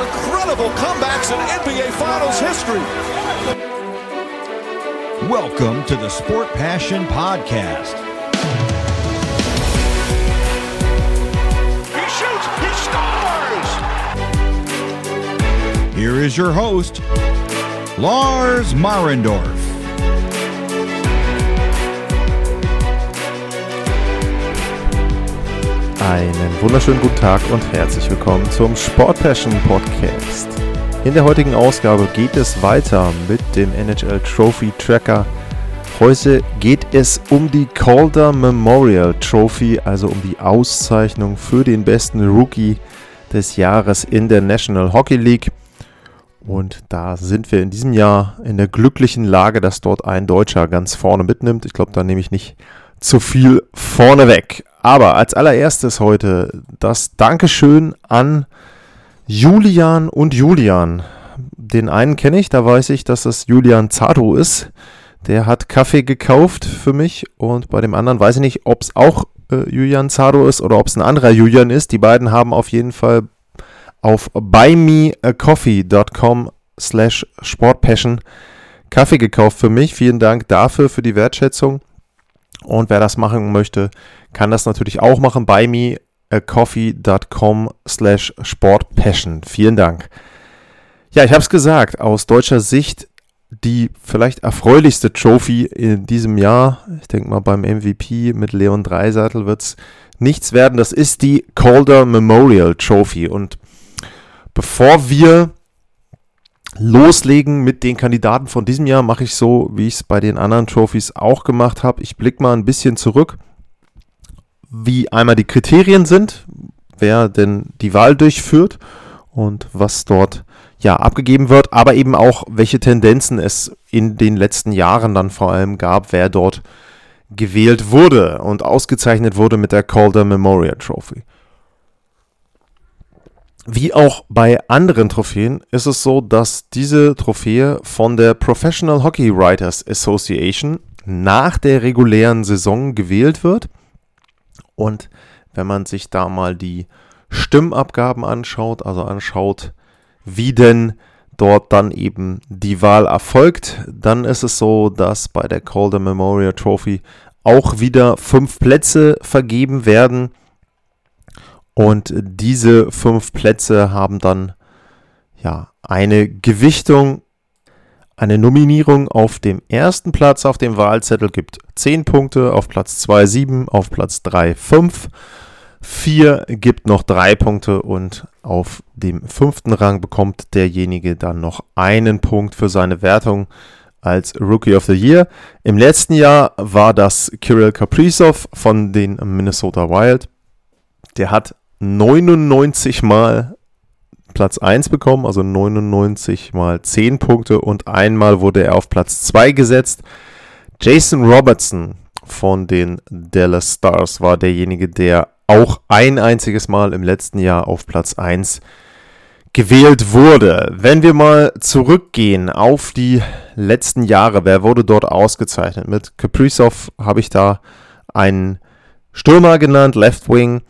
incredible comebacks in NBA Finals history. Welcome to the Sport Passion Podcast. He shoots, he scores! Here is your host, Lars Marendorf. Einen wunderschönen guten Tag und herzlich willkommen zum Sport Passion Podcast. In der heutigen Ausgabe geht es weiter mit dem NHL Trophy Tracker. Heute geht es um die Calder Memorial Trophy, also um die Auszeichnung für den besten Rookie des Jahres in der National Hockey League. Und da sind wir in diesem Jahr in der glücklichen Lage, dass dort ein Deutscher ganz vorne mitnimmt. Ich glaube, da nehme ich nicht zu viel vorne weg. Aber als allererstes heute das Dankeschön an Julian und Julian. Den einen kenne ich, da weiß ich, dass das Julian Zato ist. Der hat Kaffee gekauft für mich und bei dem anderen weiß ich nicht, ob es auch äh, Julian Zato ist oder ob es ein anderer Julian ist. Die beiden haben auf jeden Fall auf buymeacoffee.com slash sportpassion Kaffee gekauft für mich. Vielen Dank dafür, für die Wertschätzung. Und wer das machen möchte, kann das natürlich auch machen bei meacoffee.com slash sportpassion. Vielen Dank. Ja, ich habe es gesagt, aus deutscher Sicht die vielleicht erfreulichste Trophy in diesem Jahr. Ich denke mal, beim MVP mit Leon Dreiseitel wird es nichts werden. Das ist die Calder Memorial Trophy. Und bevor wir loslegen mit den Kandidaten von diesem Jahr, mache ich so, wie ich es bei den anderen Trophies auch gemacht habe. Ich blicke mal ein bisschen zurück, wie einmal die Kriterien sind, wer denn die Wahl durchführt und was dort ja abgegeben wird, aber eben auch welche Tendenzen es in den letzten Jahren dann vor allem gab, wer dort gewählt wurde und ausgezeichnet wurde mit der Calder Memorial Trophy. Wie auch bei anderen Trophäen ist es so, dass diese Trophäe von der Professional Hockey Writers Association nach der regulären Saison gewählt wird. Und wenn man sich da mal die Stimmabgaben anschaut, also anschaut, wie denn dort dann eben die Wahl erfolgt, dann ist es so, dass bei der Calder Memorial Trophy auch wieder fünf Plätze vergeben werden. Und diese fünf Plätze haben dann ja eine Gewichtung, eine Nominierung auf dem ersten Platz auf dem Wahlzettel gibt 10 Punkte, auf Platz 2 7, auf Platz 3 5, 4 gibt noch 3 Punkte und auf dem fünften Rang bekommt derjenige dann noch einen Punkt für seine Wertung als Rookie of the Year. Im letzten Jahr war das Kirill Kaprizov von den Minnesota Wild. Der hat 99 Mal Platz 1 bekommen, also 99 mal 10 Punkte und einmal wurde er auf Platz 2 gesetzt. Jason Robertson von den Dallas Stars war derjenige, der auch ein einziges Mal im letzten Jahr auf Platz 1 gewählt wurde. Wenn wir mal zurückgehen auf die letzten Jahre, wer wurde dort ausgezeichnet? Mit Kaprizov habe ich da einen Stürmer genannt, Left Wing.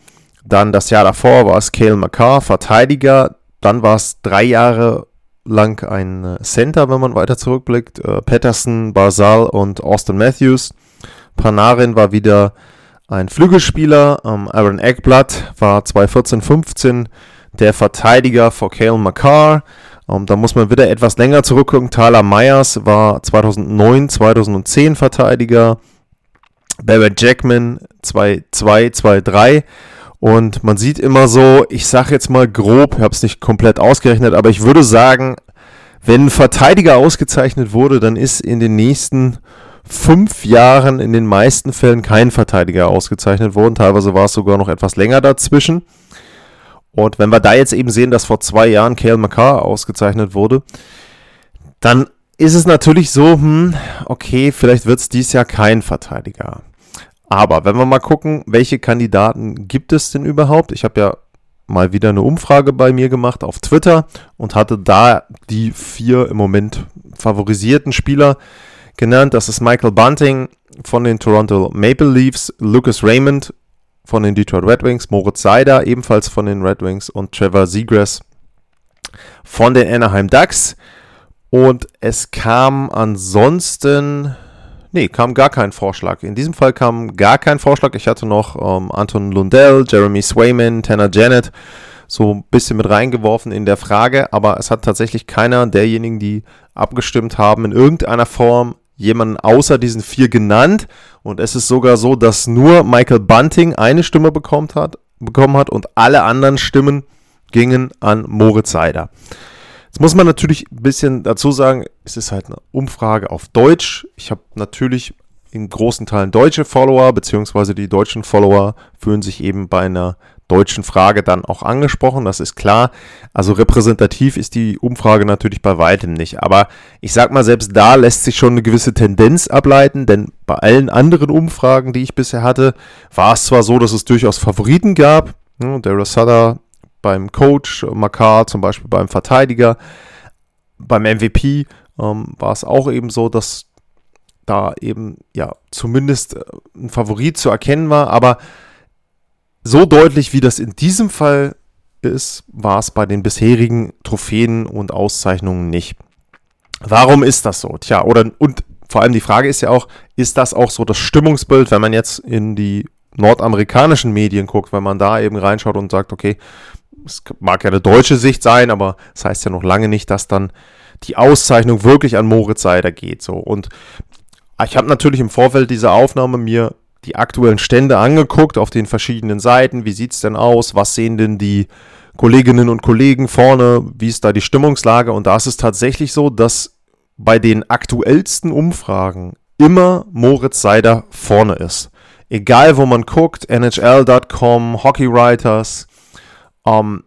Dann das Jahr davor war es Cale McCarr, Verteidiger. Dann war es drei Jahre lang ein äh, Center, wenn man weiter zurückblickt. Äh, Patterson, Barzal und Austin Matthews. Panarin war wieder ein Flügelspieler. Ähm, Aaron Eckblatt war 2014-15 der Verteidiger vor Cale McCarr. Ähm, da muss man wieder etwas länger zurückgucken. Tyler Myers war 2009, 2010 Verteidiger. Barrett Jackman 2-2, 2-3. Und man sieht immer so, ich sage jetzt mal grob, ich habe es nicht komplett ausgerechnet, aber ich würde sagen, wenn ein Verteidiger ausgezeichnet wurde, dann ist in den nächsten fünf Jahren in den meisten Fällen kein Verteidiger ausgezeichnet worden. Teilweise war es sogar noch etwas länger dazwischen. Und wenn wir da jetzt eben sehen, dass vor zwei Jahren Cale McCarr ausgezeichnet wurde, dann ist es natürlich so, hm, okay, vielleicht wird es dieses Jahr kein Verteidiger. Aber wenn wir mal gucken, welche Kandidaten gibt es denn überhaupt? Ich habe ja mal wieder eine Umfrage bei mir gemacht auf Twitter und hatte da die vier im Moment favorisierten Spieler genannt. Das ist Michael Bunting von den Toronto Maple Leafs, Lucas Raymond von den Detroit Red Wings, Moritz Seider ebenfalls von den Red Wings und Trevor Seagrass von den Anaheim Ducks. Und es kam ansonsten, nee, kam gar kein Vorschlag. In diesem Fall kam gar kein Vorschlag. Ich hatte noch ähm, Anton Lundell, Jeremy Swayman, Tanner Janet so ein bisschen mit reingeworfen in der Frage, aber es hat tatsächlich keiner derjenigen, die abgestimmt haben, in irgendeiner Form jemanden außer diesen vier genannt. Und es ist sogar so, dass nur Michael Bunting eine Stimme bekommen hat, bekommen hat und alle anderen Stimmen gingen an Moritz Seider. Jetzt muss man natürlich ein bisschen dazu sagen, es ist halt eine Umfrage auf Deutsch. Ich habe natürlich in großen Teilen deutsche Follower, beziehungsweise die deutschen Follower fühlen sich eben bei einer deutschen Frage dann auch angesprochen, das ist klar. Also repräsentativ ist die Umfrage natürlich bei weitem nicht. Aber ich sag mal, selbst da lässt sich schon eine gewisse Tendenz ableiten, denn bei allen anderen Umfragen, die ich bisher hatte, war es zwar so, dass es durchaus Favoriten gab. Ne, Daryl Sutter beim Coach, Makar zum Beispiel beim Verteidiger, beim MVP ähm, war es auch eben so, dass da eben ja zumindest äh, ein Favorit zu erkennen war, aber so deutlich, wie das in diesem Fall ist, war es bei den bisherigen Trophäen und Auszeichnungen nicht. Warum ist das so? Tja, oder und vor allem die Frage ist ja auch, ist das auch so das Stimmungsbild, wenn man jetzt in die nordamerikanischen Medien guckt, wenn man da eben reinschaut und sagt, okay, es mag ja eine deutsche Sicht sein, aber das heißt ja noch lange nicht, dass dann die Auszeichnung wirklich an Moritz Seider geht. So. Und ich habe natürlich im Vorfeld dieser Aufnahme mir die aktuellen Stände angeguckt auf den verschiedenen Seiten. Wie sieht es denn aus? Was sehen denn die Kolleginnen und Kollegen vorne? Wie ist da die Stimmungslage? Und da ist es tatsächlich so, dass bei den aktuellsten Umfragen immer Moritz Seider vorne ist. Egal wo man guckt, NHL.com, Hockeywriters, ähm,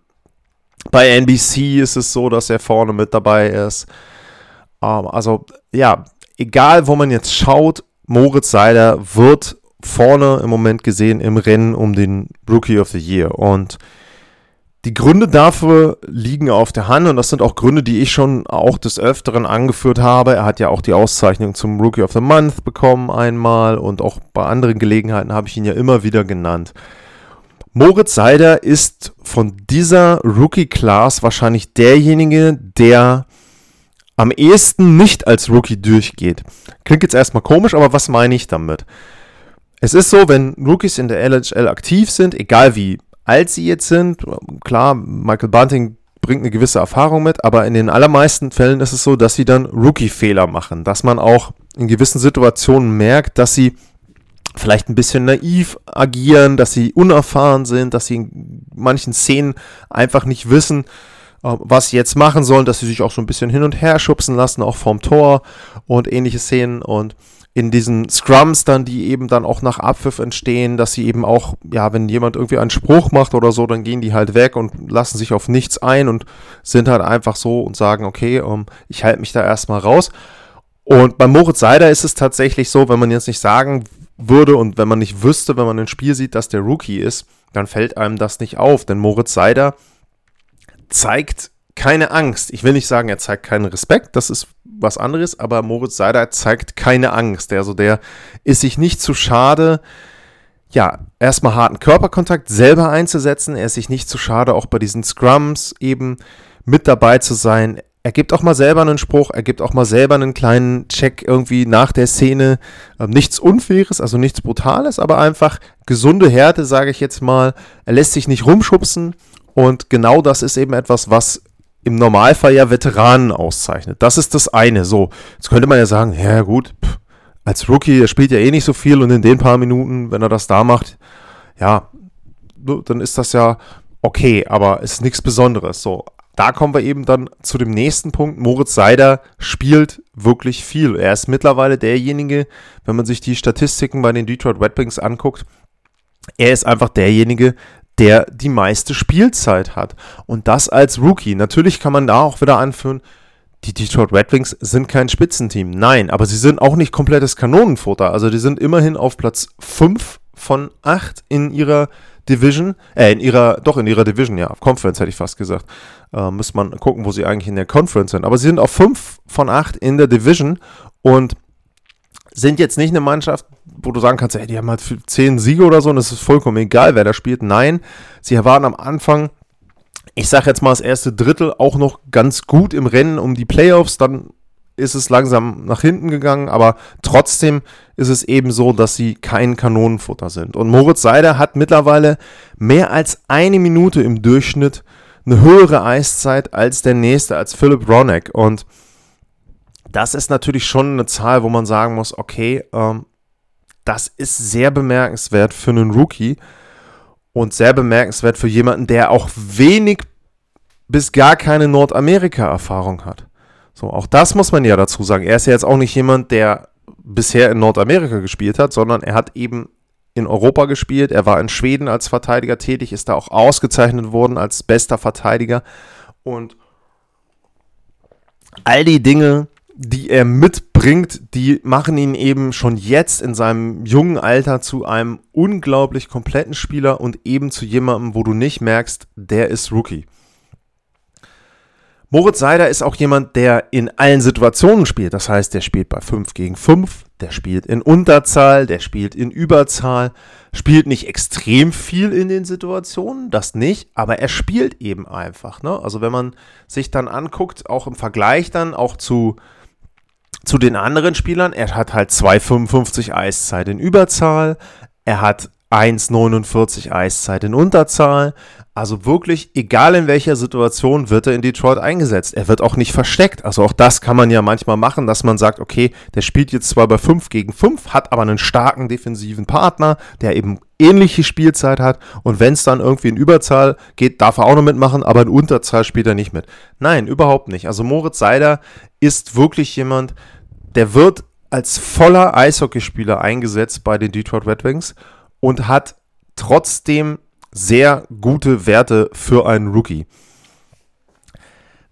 bei NBC ist es so, dass er vorne mit dabei ist. Ähm, also ja, egal wo man jetzt schaut, Moritz Seider wird vorne im Moment gesehen im Rennen um den Rookie of the Year. Und die Gründe dafür liegen auf der Hand und das sind auch Gründe, die ich schon auch des Öfteren angeführt habe. Er hat ja auch die Auszeichnung zum Rookie of the Month bekommen einmal und auch bei anderen Gelegenheiten habe ich ihn ja immer wieder genannt. Moritz Seider ist von dieser Rookie-Class wahrscheinlich derjenige, der am ehesten nicht als Rookie durchgeht. Klingt jetzt erstmal komisch, aber was meine ich damit? Es ist so, wenn Rookies in der LHL aktiv sind, egal wie alt sie jetzt sind, klar, Michael Bunting bringt eine gewisse Erfahrung mit, aber in den allermeisten Fällen ist es so, dass sie dann Rookie-Fehler machen, dass man auch in gewissen Situationen merkt, dass sie vielleicht ein bisschen naiv agieren, dass sie unerfahren sind, dass sie in manchen Szenen einfach nicht wissen, äh, was sie jetzt machen sollen, dass sie sich auch so ein bisschen hin und her schubsen lassen, auch vorm Tor und ähnliche Szenen und in diesen Scrums dann, die eben dann auch nach Abpfiff entstehen, dass sie eben auch, ja, wenn jemand irgendwie einen Spruch macht oder so, dann gehen die halt weg und lassen sich auf nichts ein und sind halt einfach so und sagen, okay, um, ähm, ich halte mich da erstmal raus. Und bei Moritz Seider ist es tatsächlich so, wenn man jetzt nicht sagen würde und wenn man nicht wüsste, wenn man ein Spiel sieht, dass der Rookie ist, dann fällt einem das nicht auf, denn Moritz Seider zeigt keine Angst. Ich will nicht sagen, er zeigt keinen Respekt, das ist was anderes, aber Moritz Seider zeigt keine Angst. Also der ist sich nicht zu schade, ja, erstmal harten Körperkontakt selber einzusetzen. Er ist sich nicht zu schade, auch bei diesen Scrums eben mit dabei zu sein. Er gibt auch mal selber einen Spruch, er gibt auch mal selber einen kleinen Check irgendwie nach der Szene. Ähm, nichts Unfaires, also nichts Brutales, aber einfach gesunde Härte, sage ich jetzt mal. Er lässt sich nicht rumschubsen und genau das ist eben etwas, was im Normalfall ja Veteranen auszeichnet. Das ist das eine. So, jetzt könnte man ja sagen, ja gut, pff, als Rookie, der spielt ja eh nicht so viel und in den paar Minuten, wenn er das da macht, ja, dann ist das ja okay, aber es ist nichts Besonderes. So, da kommen wir eben dann zu dem nächsten Punkt. Moritz Seider spielt wirklich viel. Er ist mittlerweile derjenige, wenn man sich die Statistiken bei den Detroit Red Wings anguckt, er ist einfach derjenige, der die meiste Spielzeit hat. Und das als Rookie. Natürlich kann man da auch wieder anführen, die Detroit Red Wings sind kein Spitzenteam. Nein, aber sie sind auch nicht komplettes Kanonenfutter. Also die sind immerhin auf Platz 5 von 8 in ihrer Division, äh, in ihrer, doch in ihrer Division, ja, Conference hätte ich fast gesagt. Äh, müsste man gucken, wo sie eigentlich in der Conference sind. Aber sie sind auf 5 von 8 in der Division und sind jetzt nicht eine Mannschaft, wo du sagen kannst, ey, die haben halt zehn Siege oder so und es ist vollkommen egal, wer da spielt. Nein, sie waren am Anfang ich sage jetzt mal, das erste Drittel auch noch ganz gut im Rennen um die Playoffs. Dann ist es langsam nach hinten gegangen, aber trotzdem ist es eben so, dass sie kein Kanonenfutter sind. Und Moritz Seider hat mittlerweile mehr als eine Minute im Durchschnitt eine höhere Eiszeit als der nächste, als Philipp Ronek. Und das ist natürlich schon eine Zahl, wo man sagen muss, okay, ähm, das ist sehr bemerkenswert für einen Rookie und sehr bemerkenswert für jemanden, der auch wenig bis gar keine Nordamerika-Erfahrung hat. So, auch das muss man ja dazu sagen. Er ist ja jetzt auch nicht jemand, der bisher in Nordamerika gespielt hat, sondern er hat eben in Europa gespielt. Er war in Schweden als Verteidiger tätig, ist da auch ausgezeichnet worden als bester Verteidiger. Und all die Dinge, die er mitbringt, die machen ihn eben schon jetzt in seinem jungen Alter zu einem unglaublich kompletten Spieler und eben zu jemandem, wo du nicht merkst, der ist Rookie. Moritz Seider ist auch jemand, der in allen Situationen spielt. Das heißt, der spielt bei 5 gegen 5, der spielt in Unterzahl, der spielt in Überzahl, spielt nicht extrem viel in den Situationen, das nicht, aber er spielt eben einfach. Ne? Also wenn man sich dann anguckt, auch im Vergleich dann auch zu, zu den anderen Spielern, er hat halt 2,55 Eiszeit in Überzahl, er hat 1,49 Eiszeit in Unterzahl. Also wirklich, egal in welcher Situation, wird er in Detroit eingesetzt. Er wird auch nicht versteckt. Also auch das kann man ja manchmal machen, dass man sagt, okay, der spielt jetzt zwar bei 5 gegen 5, hat aber einen starken defensiven Partner, der eben ähnliche Spielzeit hat. Und wenn es dann irgendwie in Überzahl geht, darf er auch noch mitmachen, aber in Unterzahl spielt er nicht mit. Nein, überhaupt nicht. Also Moritz Seider ist wirklich jemand, der wird als voller Eishockeyspieler eingesetzt bei den Detroit Red Wings und hat trotzdem sehr gute Werte für einen Rookie.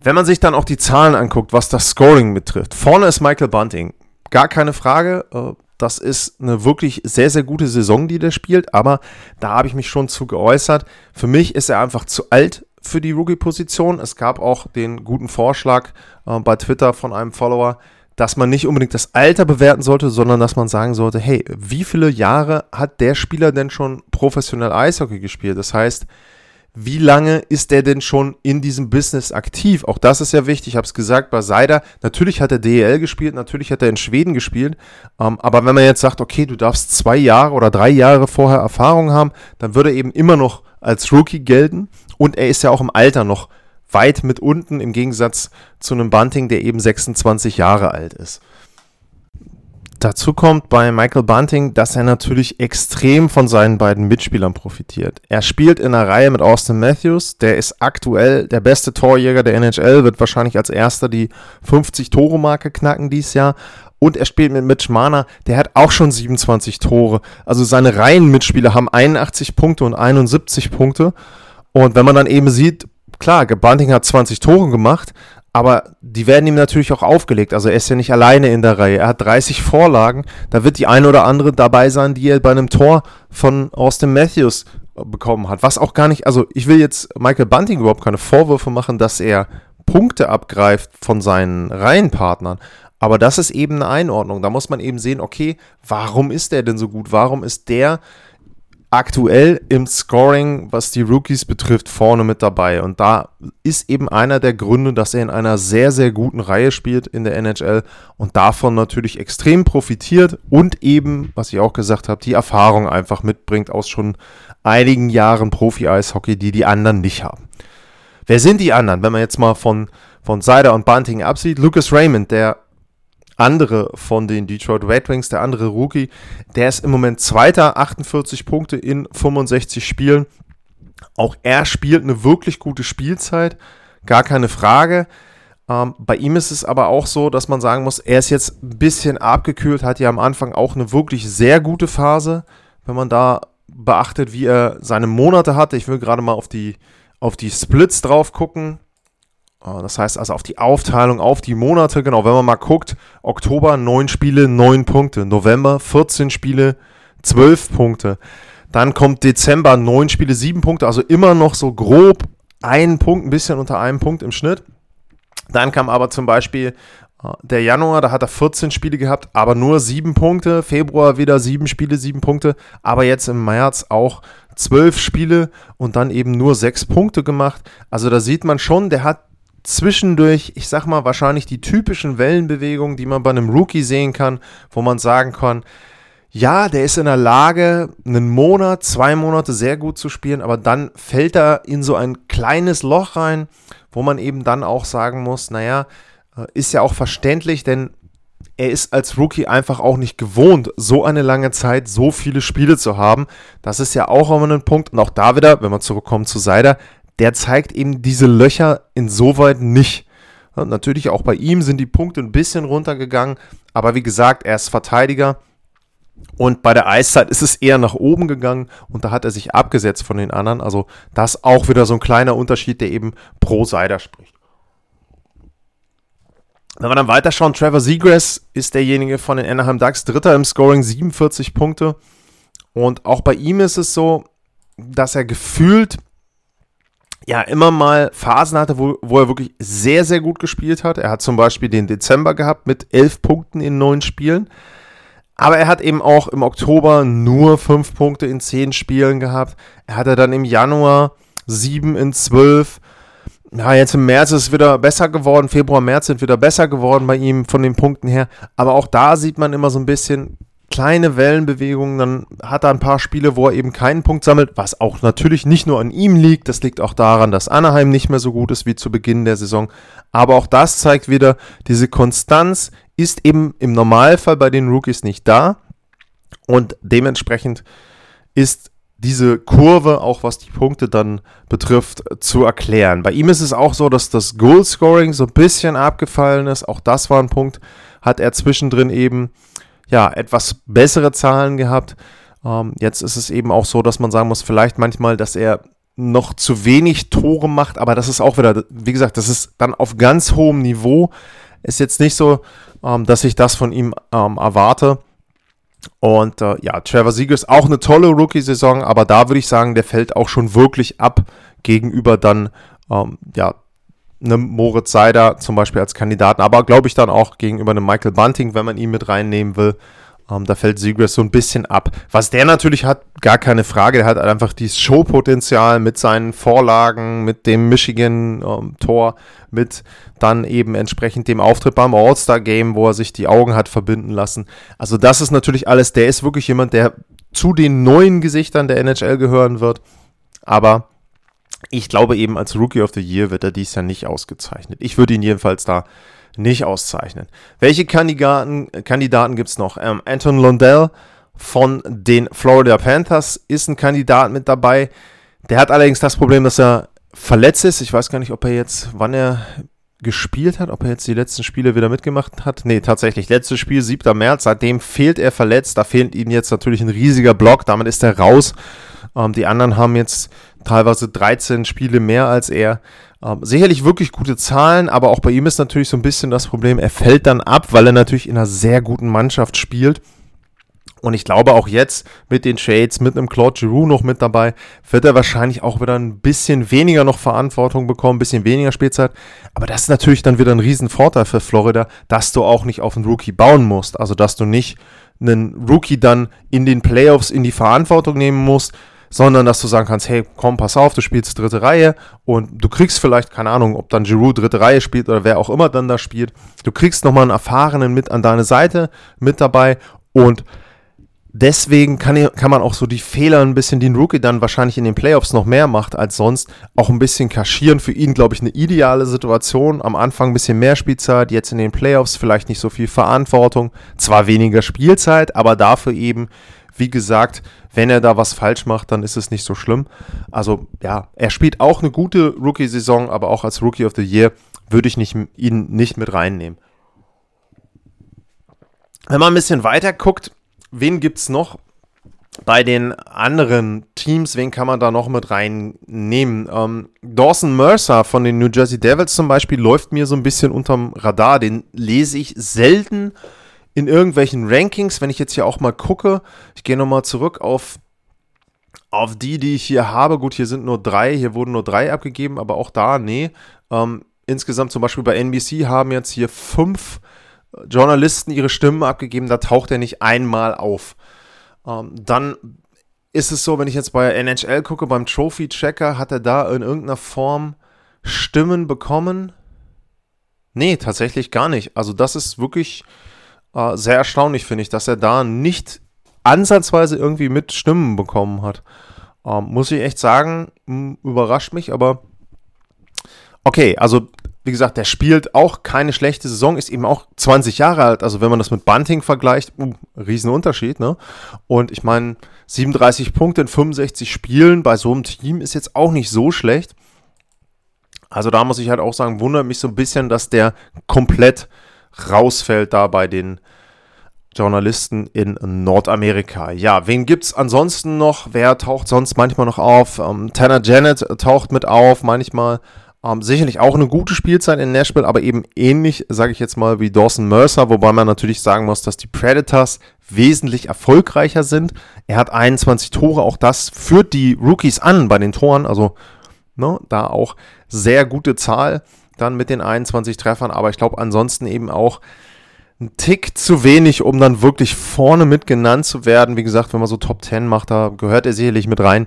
Wenn man sich dann auch die Zahlen anguckt, was das Scoring betrifft, vorne ist Michael Bunting. Gar keine Frage. Äh, das ist eine wirklich sehr, sehr gute Saison, die der spielt. Aber da habe ich mich schon zu geäußert. Für mich ist er einfach zu alt für die Rookie-Position. Es gab auch den guten Vorschlag äh, bei Twitter von einem Follower, dass man nicht unbedingt das Alter bewerten sollte, sondern dass man sagen sollte, hey, wie viele Jahre hat der Spieler denn schon professionell Eishockey gespielt? Das heißt, wie lange ist der denn schon in diesem Business aktiv? Auch das ist ja wichtig. Ich habe es gesagt bei Seider. Natürlich hat er DEL gespielt, natürlich hat er in Schweden gespielt. Ähm, aber wenn man jetzt sagt, okay, du darfst zwei Jahre oder drei Jahre vorher Erfahrung haben, dann würde er eben immer noch als Rookie gelten. Und er ist ja auch im Alter noch weit mit unten im Gegensatz zu einem Bunting, der eben 26 Jahre alt ist. Dazu kommt bei Michael Bunting, dass er natürlich extrem von seinen beiden Mitspielern profitiert. Er spielt in einer Reihe mit Austin Matthews, der ist aktuell der beste Torjäger der NHL, wird wahrscheinlich als erster die 50-Tore-Marke knacken dieses Jahr. Und er spielt mit Mitch Marner, der hat auch schon 27 Tore. Also seine Reihenmitspieler haben 81 Punkte und 71 Punkte. Und wenn man dann eben sieht, klar, Bunting hat 20 Tore gemacht, aber die werden ihm natürlich auch aufgelegt. Also er ist ja nicht alleine in der Reihe. Er hat 30 Vorlagen. Da wird die eine oder andere dabei sein, die er bei einem Tor von Austin Matthews bekommen hat. Was auch gar nicht, also ich will jetzt Michael Bunting überhaupt keine Vorwürfe machen, dass er Punkte abgreift von seinen Reihenpartnern. Aber das ist eben eine Einordnung. Da muss man eben sehen, okay, warum ist der denn so gut? Warum ist der aktuell im Scoring, was die Rookies betrifft, vorne mit dabei. Und da ist eben einer der Gründe, dass er in einer sehr, sehr guten Reihe spielt in der NHL und davon natürlich extrem profitiert und eben, was ich auch gesagt habe, die Erfahrung einfach mitbringt aus schon einigen Jahren Profi-Eishockey, die die anderen nicht haben. Wer sind die anderen? Wenn man jetzt mal von, von Seider und Bunting absieht, Lucas Raymond, der andere von den Detroit Red Wings, der andere Rookie, der ist im Moment Zweiter, 48 Punkte in 65 Spielen. Auch er spielt eine wirklich gute Spielzeit, gar keine Frage. Ähm, bei ihm ist es aber auch so, dass man sagen muss, er ist jetzt ein bisschen abgekühlt, hat ja am Anfang auch eine wirklich sehr gute Phase, wenn man da beachtet, wie er seine Monate hatte. Ich will gerade mal auf die, auf die Splits drauf gucken. Ah, das heißt also auf die Aufteilung, auf die Monate, genau, wenn man mal guckt, Oktober 9 Spiele, 9 Punkte, November 14 Spiele, 12 Punkte. Dann kommt Dezember 9 Spiele, 7 Punkte, also immer noch so grob ein Punkt, ein bisschen unter einem Punkt im Schnitt. Dann kam aber zum Beispiel äh, der Januar, da hat er 14 Spiele gehabt, aber nur 7 Punkte. Februar wieder 7 Spiele, 7 Punkte. Aber jetzt im März auch zwölf Spiele und dann eben nur sechs Punkte gemacht. Also da sieht man schon, der hat zwischendurch, ich sag mal, wahrscheinlich die typischen Wellenbewegungen, die man bei einem Rookie sehen kann, wo man sagen kann, ja, der ist in der Lage, einen Monat, zwei Monate sehr gut zu spielen, aber dann fällt er in so ein kleines Loch rein, wo man eben dann auch sagen muss, naja, äh, ist ja auch verständlich, denn er ist als Rookie einfach auch nicht gewohnt, so eine lange Zeit so viele Spiele zu haben. Das ist ja auch immer ein Punkt. Und auch da wieder, wenn wir zurückkommen zu Seider, der zeigt eben diese Löcher insoweit nicht. Und natürlich auch bei ihm sind die Punkte ein bisschen runtergegangen. Aber wie gesagt, er ist Verteidiger. Und bei der Eiszeit ist es eher nach oben gegangen und da hat er sich abgesetzt von den anderen. Also das auch wieder so ein kleiner Unterschied, der eben pro Seider spricht. Wenn wir dann weiterschauen, Trevor Seagrass ist derjenige von den Anaheim Ducks, Dritter im Scoring, 47 Punkte. Und auch bei ihm ist es so, dass er gefühlt ja immer mal Phasen hatte, wo, wo er wirklich sehr, sehr gut gespielt hat. Er hat zum Beispiel den Dezember gehabt mit 11 Punkten in neun Spielen. Aber er hat eben auch im Oktober nur 5 Punkte in 10 Spielen gehabt. Er hatte dann im Januar 7 in 12 ja, jetzt im März ist es wieder besser geworden. Februar, März sind wieder besser geworden bei ihm von den Punkten her. Aber auch da sieht man immer so ein bisschen kleine Wellenbewegungen. Dann hat er ein paar Spiele, wo er eben keinen Punkt sammelt, was auch natürlich nicht nur an ihm liegt. Das liegt auch daran, dass Anaheim nicht mehr so gut ist wie zu Beginn der Saison. Aber auch das zeigt wieder, diese Konstanz ist eben im Normalfall bei den Rookies nicht da. Und dementsprechend ist diese Kurve, auch was die Punkte dann betrifft, zu erklären. Bei ihm ist es auch so, dass das Goal-Scoring so ein bisschen abgefallen ist. Auch das war ein Punkt, hat er zwischendrin eben ja etwas bessere Zahlen gehabt. Ähm, jetzt ist es eben auch so, dass man sagen muss, vielleicht manchmal, dass er noch zu wenig Tore macht, aber das ist auch wieder, wie gesagt, das ist dann auf ganz hohem Niveau. Ist jetzt nicht so, ähm, dass ich das von ihm ähm, erwarte. Und äh, ja, Trevor Siegers auch eine tolle Rookie-Saison, aber da würde ich sagen, der fällt auch schon wirklich ab gegenüber dann, ähm, ja, einem Moritz Seider zum Beispiel als Kandidaten, aber glaube ich dann auch gegenüber einem Michael Bunting, wenn man ihn mit reinnehmen will. Ähm, da fällt Seagrass so ein bisschen ab. Was der natürlich hat, gar keine Frage. Der hat einfach dieses Showpotenzial mit seinen Vorlagen, mit dem Michigan-Tor, mit dann eben entsprechend dem Auftritt beim All-Star-Game, wo er sich die Augen hat verbinden lassen. Also das ist natürlich alles, der ist wirklich jemand, der zu den neuen Gesichtern der NHL gehören wird. Aber ich glaube eben, als Rookie of the Year wird er dies Jahr nicht ausgezeichnet. Ich würde ihn jedenfalls da nicht auszeichnen. Welche Kandidaten, Kandidaten gibt es noch? Ähm, Anton Lundell von den Florida Panthers ist ein Kandidat mit dabei. Der hat allerdings das Problem, dass er verletzt ist. Ich weiß gar nicht, ob er jetzt, wann er gespielt hat, ob er jetzt die letzten Spiele wieder mitgemacht hat. Nee, tatsächlich, letztes Spiel, 7. März, seitdem fehlt er verletzt. Da fehlt ihm jetzt natürlich ein riesiger Block, damit ist er raus. Ähm, die anderen haben jetzt teilweise 13 Spiele mehr als er. Ähm, sicherlich wirklich gute Zahlen, aber auch bei ihm ist natürlich so ein bisschen das Problem, er fällt dann ab, weil er natürlich in einer sehr guten Mannschaft spielt. Und ich glaube auch jetzt mit den Shades, mit einem Claude Giroux noch mit dabei, wird er wahrscheinlich auch wieder ein bisschen weniger noch Verantwortung bekommen, ein bisschen weniger Spielzeit. Aber das ist natürlich dann wieder ein Riesenvorteil für Florida, dass du auch nicht auf einen Rookie bauen musst. Also dass du nicht einen Rookie dann in den Playoffs in die Verantwortung nehmen musst, sondern dass du sagen kannst, hey, komm, pass auf, du spielst dritte Reihe und du kriegst vielleicht, keine Ahnung, ob dann Giroud dritte Reihe spielt oder wer auch immer dann da spielt, du kriegst nochmal einen Erfahrenen mit an deine Seite mit dabei und deswegen kann, kann man auch so die Fehler ein bisschen, die ein Rookie dann wahrscheinlich in den Playoffs noch mehr macht als sonst, auch ein bisschen kaschieren. Für ihn, glaube ich, eine ideale Situation. Am Anfang ein bisschen mehr Spielzeit, jetzt in den Playoffs vielleicht nicht so viel Verantwortung. Zwar weniger Spielzeit, aber dafür eben, wie gesagt, wenn er da was falsch macht, dann ist es nicht so schlimm. Also ja, er spielt auch eine gute Rookie-Saison, aber auch als Rookie of the Year würde ich nicht, ihn nicht mit reinnehmen. Wenn man ein bisschen weiter guckt, wen gibt es noch bei den anderen Teams? Wen kann man da noch mit reinnehmen? Ähm, Dawson Mercer von den New Jersey Devils zum Beispiel läuft mir so ein bisschen unterm Radar. Den lese ich selten in irgendwelchen Rankings. Wenn ich jetzt hier auch mal gucke, ich gehe nochmal zurück auf, auf die, die ich hier habe. Gut, hier sind nur drei, hier wurden nur drei abgegeben, aber auch da, nee. Ähm, insgesamt zum Beispiel bei NBC haben jetzt hier fünf Journalisten ihre Stimmen abgegeben, da taucht er nicht einmal auf. Ähm, dann ist es so, wenn ich jetzt bei NHL gucke, beim Trophy-Checker, hat er da in irgendeiner Form Stimmen bekommen? Nee, tatsächlich gar nicht. Also das ist wirklich äh, sehr erstaunlich, finde ich, dass er da nicht ansatzweise irgendwie mit Stimmen bekommen hat. Ähm, muss ich echt sagen, überrascht mich, aber okay, also wie gesagt, der spielt auch keine schlechte Saison, ist eben auch 20 Jahre alt. Also wenn man das mit Bunting vergleicht, uh, Riesenunterschied, ne? Und ich meine, 37 Punkte in 65 Spielen bei so einem Team ist jetzt auch nicht so schlecht. Also da muss ich halt auch sagen, wundert mich so ein bisschen, dass der komplett rausfällt da bei den Journalisten in Nordamerika. Ja, wen gibt es ansonsten noch? Wer taucht sonst manchmal noch auf? Ähm, Tanner Janet taucht mit auf, manchmal. Ähm, sicherlich auch eine gute Spielzeit in Nashville, aber eben ähnlich, sage ich jetzt mal, wie Dawson Mercer, wobei man natürlich sagen muss, dass die Predators wesentlich erfolgreicher sind. Er hat 21 Tore, auch das führt die Rookies an bei den Toren, also ne, da auch sehr gute Zahl dann mit den 21 Treffern, aber ich glaube ansonsten eben auch ein Tick zu wenig, um dann wirklich vorne mit genannt zu werden. Wie gesagt, wenn man so Top 10 macht, da gehört er sicherlich mit rein.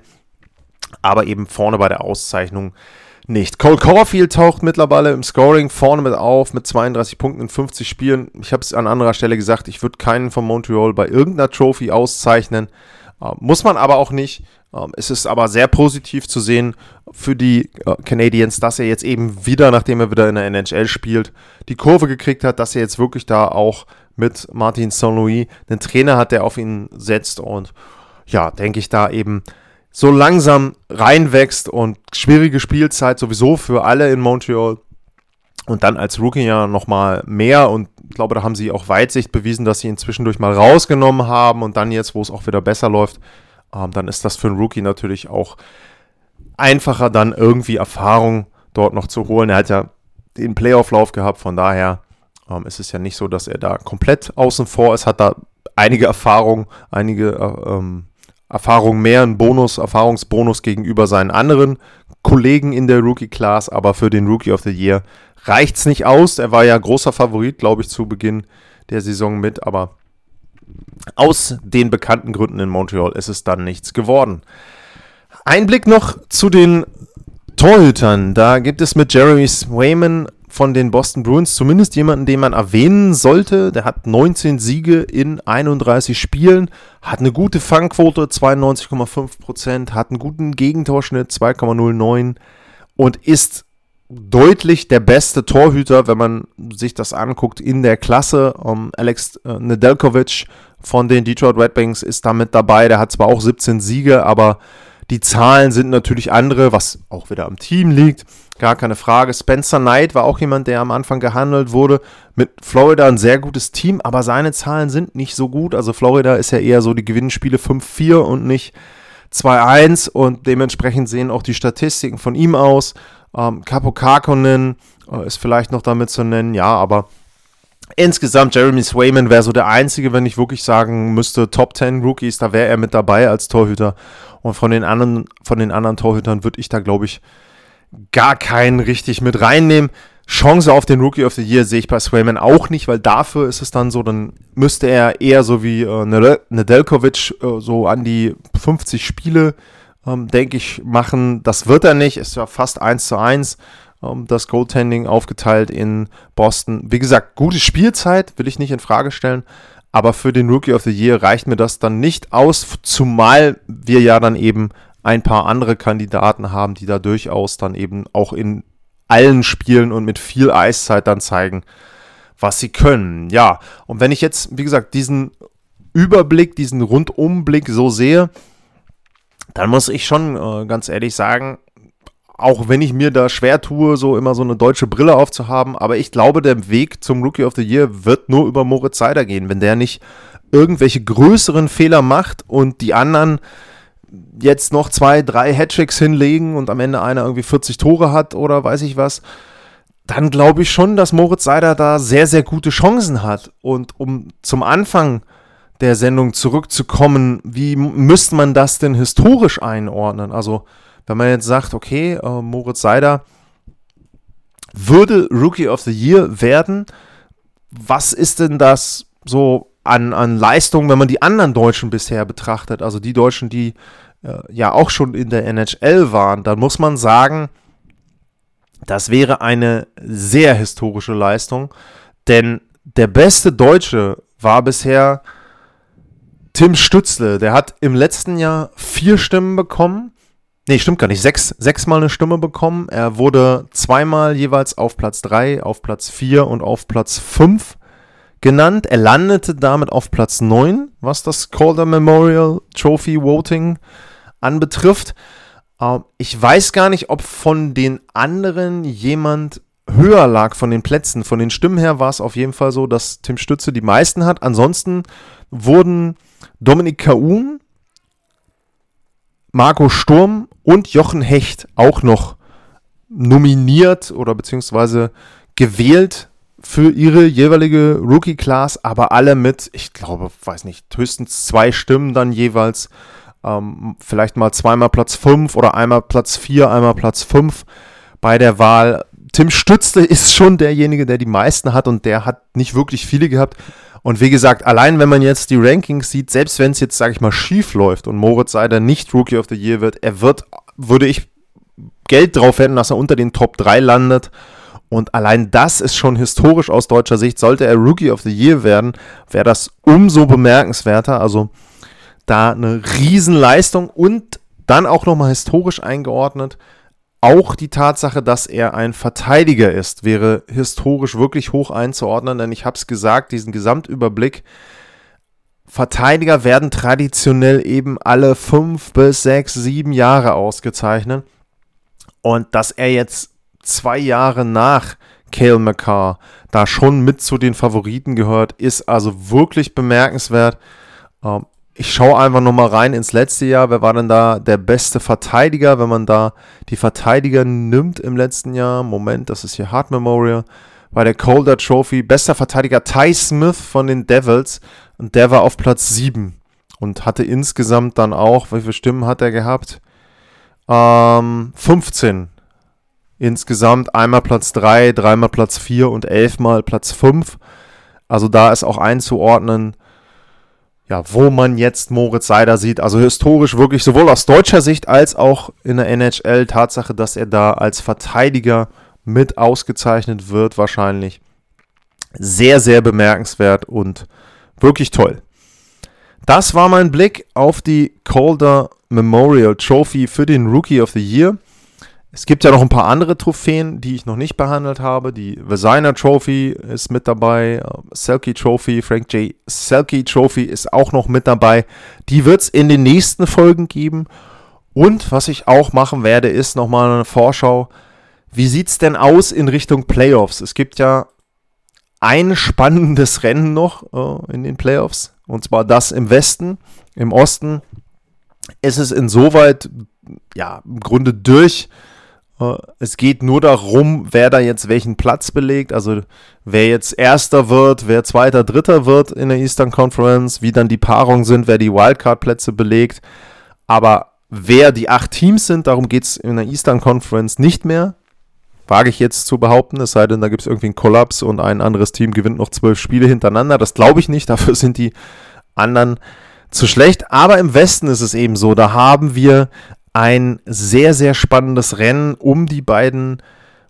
Aber eben vorne bei der Auszeichnung nicht. Cole Caulfield taucht mittlerweile im Scoring vorne mit auf mit 32 Punkten in 50 Spielen. Ich habe es an anderer Stelle gesagt, ich würde keinen von Montreal bei irgendeiner Trophy auszeichnen. Äh, muss man aber auch nicht. Ähm, es ist aber sehr positiv zu sehen für die äh, Canadiens, dass er jetzt eben wieder, nachdem er wieder in der NHL spielt, die Kurve gekriegt hat, dass er jetzt wirklich da auch mit Martin Saint-Louis einen Trainer hat, der auf ihn setzt und ja, denke ich da eben so langsam reinwächst und schwierige Spielzeit sowieso für alle in Montreal und dann als Rookie ja nochmal mehr und ich glaube, da haben sie auch Weitsicht bewiesen, dass sie ihn zwischendurch mal rausgenommen haben und dann jetzt, wo es auch wieder besser läuft, ähm, dann ist das für einen Rookie natürlich auch einfacher, dann irgendwie Erfahrung dort noch zu holen. Er hat ja den Playoff-Lauf gehabt, von daher ähm, ist es ja nicht so, dass er da komplett außen vor ist, hat da einige Erfahrung, einige äh, ähm, Erfahrung mehr, einen Bonus, Erfahrungsbonus gegenüber seinen anderen Kollegen in der Rookie-Class, aber für den Rookie of the Year reicht es nicht aus. Er war ja großer Favorit, glaube ich, zu Beginn der Saison mit, aber aus den bekannten Gründen in Montreal ist es dann nichts geworden. Ein Blick noch zu den Torhütern. Da gibt es mit Jeremy Swayman von den Boston Bruins zumindest jemanden, den man erwähnen sollte. Der hat 19 Siege in 31 Spielen, hat eine gute Fangquote, 92,5%, hat einen guten Gegentorschnitt, 2,09 und ist deutlich der beste Torhüter, wenn man sich das anguckt, in der Klasse. Um, Alex äh, Nedeljkovic von den Detroit Red Wings ist damit dabei. Der hat zwar auch 17 Siege, aber die Zahlen sind natürlich andere, was auch wieder am Team liegt. Gar keine Frage. Spencer Knight war auch jemand, der am Anfang gehandelt wurde. Mit Florida ein sehr gutes Team, aber seine Zahlen sind nicht so gut. Also Florida ist ja eher so die Gewinnspiele 5-4 und nicht 2-1 und dementsprechend sehen auch die Statistiken von ihm aus. Ähm, Capo Karkonen äh, ist vielleicht noch damit zu nennen, ja, aber insgesamt Jeremy Swayman wäre so der einzige, wenn ich wirklich sagen müsste, Top 10 Rookies, da wäre er mit dabei als Torhüter. Und von den anderen, von den anderen Torhütern würde ich da, glaube ich, gar keinen richtig mit reinnehmen. Chance auf den Rookie of the Year sehe ich bei Swayman auch nicht, weil dafür ist es dann so, dann müsste er eher so wie äh, Nedeljkovic äh, so an die 50 Spiele ähm, denke ich, machen. Das wird er nicht, ist ja fast 1 zu 1 ähm, das Goaltending aufgeteilt in Boston. Wie gesagt, gute Spielzeit, will ich nicht in Frage stellen, aber für den Rookie of the Year reicht mir das dann nicht aus, zumal wir ja dann eben ein paar andere Kandidaten haben, die da durchaus dann eben auch in allen Spielen und mit viel Eiszeit dann zeigen, was sie können. Ja, und wenn ich jetzt, wie gesagt, diesen Überblick, diesen Rundumblick so sehe, dann muss ich schon äh, ganz ehrlich sagen, auch wenn ich mir da schwer tue, so immer so eine deutsche Brille aufzuhaben, aber ich glaube, der Weg zum Rookie of the Year wird nur über Moritz Seider gehen, wenn der nicht irgendwelche größeren Fehler macht und die anderen jetzt noch zwei, drei Hattricks hinlegen und am Ende einer irgendwie 40 Tore hat oder weiß ich was, dann glaube ich schon, dass Moritz Seider da sehr, sehr gute Chancen hat. Und um zum Anfang der Sendung zurückzukommen, wie müsste man das denn historisch einordnen? Also, wenn man jetzt sagt, okay, äh, Moritz Seider würde Rookie of the Year werden, was ist denn das so an, an Leistungen, wenn man die anderen Deutschen bisher betrachtet, also die Deutschen, die äh, ja auch schon in der NHL waren, dann muss man sagen, das wäre eine sehr historische Leistung, denn der beste Deutsche war bisher Tim Stützle. Der hat im letzten Jahr vier Stimmen bekommen. Nee, stimmt gar nicht. Sechs, sechsmal eine Stimme bekommen. Er wurde zweimal jeweils auf Platz 3, auf Platz 4 und auf Platz 5 genannt. Er landete damit auf Platz 9, was das Calder Memorial Trophy Voting anbetrifft. Ähm, ich weiß gar nicht, ob von den anderen jemand höher lag von den Plätzen. Von den Stimmen her war es auf jeden Fall so, dass Tim Stütze die meisten hat. Ansonsten wurden Dominik Kaun, Marco Sturm und Jochen Hecht auch noch nominiert oder beziehungsweise gewählt für ihre jeweilige Rookie-Class, aber alle mit, ich glaube, weiß nicht, höchstens zwei Stimmen dann jeweils. Ähm, vielleicht mal zweimal Platz 5 oder einmal Platz 4, einmal Platz 5 bei der Wahl. Tim Stützle ist schon derjenige, der die meisten hat und der hat nicht wirklich viele gehabt. Und wie gesagt, allein wenn man jetzt die Rankings sieht, selbst wenn es jetzt, sage ich mal, schief läuft und Moritz Seider nicht Rookie of the Year wird, er wird, würde ich Geld drauf hätten, dass er unter den Top 3 landet. Und allein das ist schon historisch aus deutscher Sicht. Sollte er Rookie of the Year werden, wäre das umso bemerkenswerter. Also da eine Riesenleistung und dann auch nochmal historisch eingeordnet. Auch die Tatsache, dass er ein Verteidiger ist, wäre historisch wirklich hoch einzuordnen, denn ich habe es gesagt, diesen Gesamtüberblick. Verteidiger werden traditionell eben alle fünf bis sechs, sieben Jahre ausgezeichnet. Und dass er jetzt zwei Jahre nach Cale McCarr da schon mit zu den Favoriten gehört, ist also wirklich bemerkenswert. Ähm, ich schaue einfach nochmal rein ins letzte Jahr. Wer war denn da der beste Verteidiger, wenn man da die Verteidiger nimmt im letzten Jahr? Moment, das ist hier Hard Memorial. Bei der Calder Trophy. Bester Verteidiger Ty Smith von den Devils. Und der war auf Platz 7. Und hatte insgesamt dann auch, wie viele Stimmen hat er gehabt? Ähm, 15. Insgesamt einmal Platz 3, dreimal Platz 4 und elfmal Platz 5. Also da ist auch einzuordnen, ja, wo man jetzt Moritz Seider sieht. Also historisch wirklich sowohl aus deutscher Sicht als auch in der NHL Tatsache, dass er da als Verteidiger mit ausgezeichnet wird, wahrscheinlich. Sehr, sehr bemerkenswert und wirklich toll. Das war mein Blick auf die Calder Memorial Trophy für den Rookie of the Year. Es gibt ja noch ein paar andere Trophäen, die ich noch nicht behandelt habe. Die Vesina Trophy ist mit dabei, ähm, Selkie Trophy, Frank J. Selkie Trophy ist auch noch mit dabei. Die wird es in den nächsten Folgen geben. Und was ich auch machen werde, ist nochmal eine Vorschau. Wie sieht es denn aus in Richtung Playoffs? Es gibt ja ein spannendes Rennen noch äh, in den Playoffs. Und zwar das im Westen. Im Osten ist es insoweit, ja, im Grunde durch äh, es geht nur darum, wer da jetzt welchen Platz belegt, also wer jetzt Erster wird, wer Zweiter, Dritter wird in der Eastern Conference, wie dann die Paarungen sind, wer die Wildcard-Plätze belegt. Aber wer die acht Teams sind, darum geht es in der Eastern Conference nicht mehr. Wage ich jetzt zu behaupten, es sei denn, da gibt es irgendwie einen Kollaps und ein anderes Team gewinnt noch zwölf Spiele hintereinander. Das glaube ich nicht, dafür sind die anderen zu schlecht. Aber im Westen ist es eben so, da haben wir ein sehr, sehr spannendes Rennen um die beiden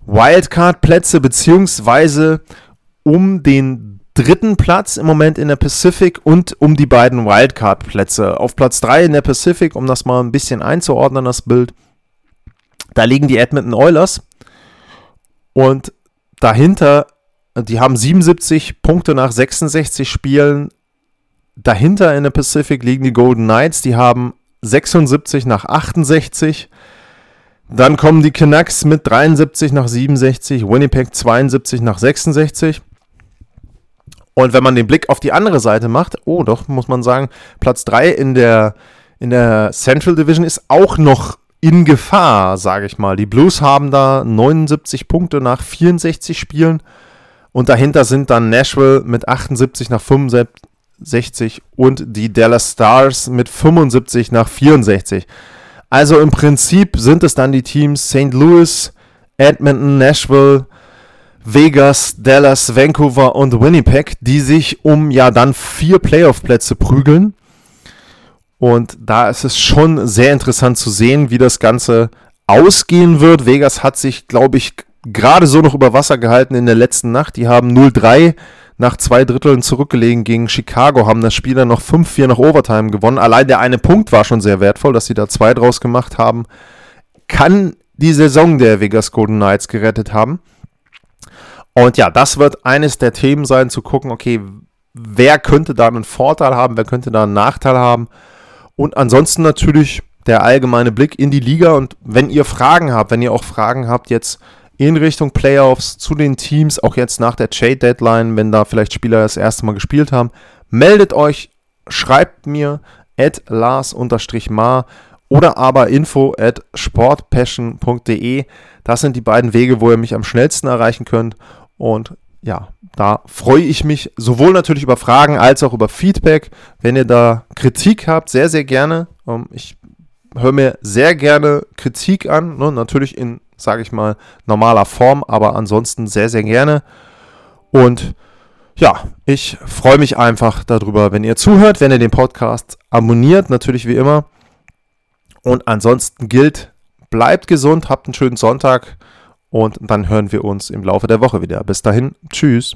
Wildcard-Plätze, beziehungsweise um den dritten Platz im Moment in der Pacific und um die beiden Wildcard-Plätze. Auf Platz 3 in der Pacific, um das mal ein bisschen einzuordnen, das Bild, da liegen die Edmonton Oilers. Und dahinter, die haben 77 Punkte nach 66 Spielen. Dahinter in der Pacific liegen die Golden Knights, die haben 76 nach 68. Dann kommen die Canucks mit 73 nach 67, Winnipeg 72 nach 66. Und wenn man den Blick auf die andere Seite macht, oh, doch, muss man sagen, Platz 3 in der, in der Central Division ist auch noch in Gefahr, sage ich mal. Die Blues haben da 79 Punkte nach 64 Spielen. Und dahinter sind dann Nashville mit 78 nach 65, 60 und die Dallas Stars mit 75 nach 64. Also im Prinzip sind es dann die Teams St. Louis, Edmonton, Nashville, Vegas, Dallas, Vancouver und Winnipeg, die sich um ja dann vier Playoff-Plätze prügeln. Und da ist es schon sehr interessant zu sehen, wie das Ganze ausgehen wird. Vegas hat sich, glaube ich, gerade so noch über Wasser gehalten in der letzten Nacht. Die haben 0-3 nach zwei Dritteln zurückgelegen gegen Chicago, haben das Spiel dann noch 5-4 nach Overtime gewonnen. Allein der eine Punkt war schon sehr wertvoll, dass sie da zwei draus gemacht haben. Kann die Saison der Vegas Golden Knights gerettet haben. Und ja, das wird eines der Themen sein, zu gucken, okay, wer könnte da einen Vorteil haben, wer könnte da einen Nachteil haben. Und ansonsten natürlich der allgemeine Blick in die Liga. Und wenn ihr Fragen habt, wenn ihr auch Fragen habt jetzt in Richtung Playoffs zu den Teams, auch jetzt nach der Trade-Deadline, wenn da vielleicht Spieler das erste Mal gespielt haben, meldet euch, schreibt mir at lars-mar oder aber info at sportpassion.de. Das sind die beiden Wege, wo ihr mich am schnellsten erreichen könnt. Und ja, da freue ich mich sowohl natürlich über Fragen als auch über Feedback. Wenn ihr da Kritik habt, sehr, sehr gerne. Ähm, ich höre mir sehr gerne Kritik an. Ne? Natürlich in, sage ich mal, normaler Form, aber ansonsten sehr, sehr gerne. Und ja, ich freue mich einfach darüber, wenn ihr zuhört, wenn ihr den Podcast abonniert, natürlich wie immer. Und ansonsten gilt, bleibt gesund, habt einen schönen Sonntag und dann hören wir uns im Laufe der Woche wieder. Bis dahin, tschüss.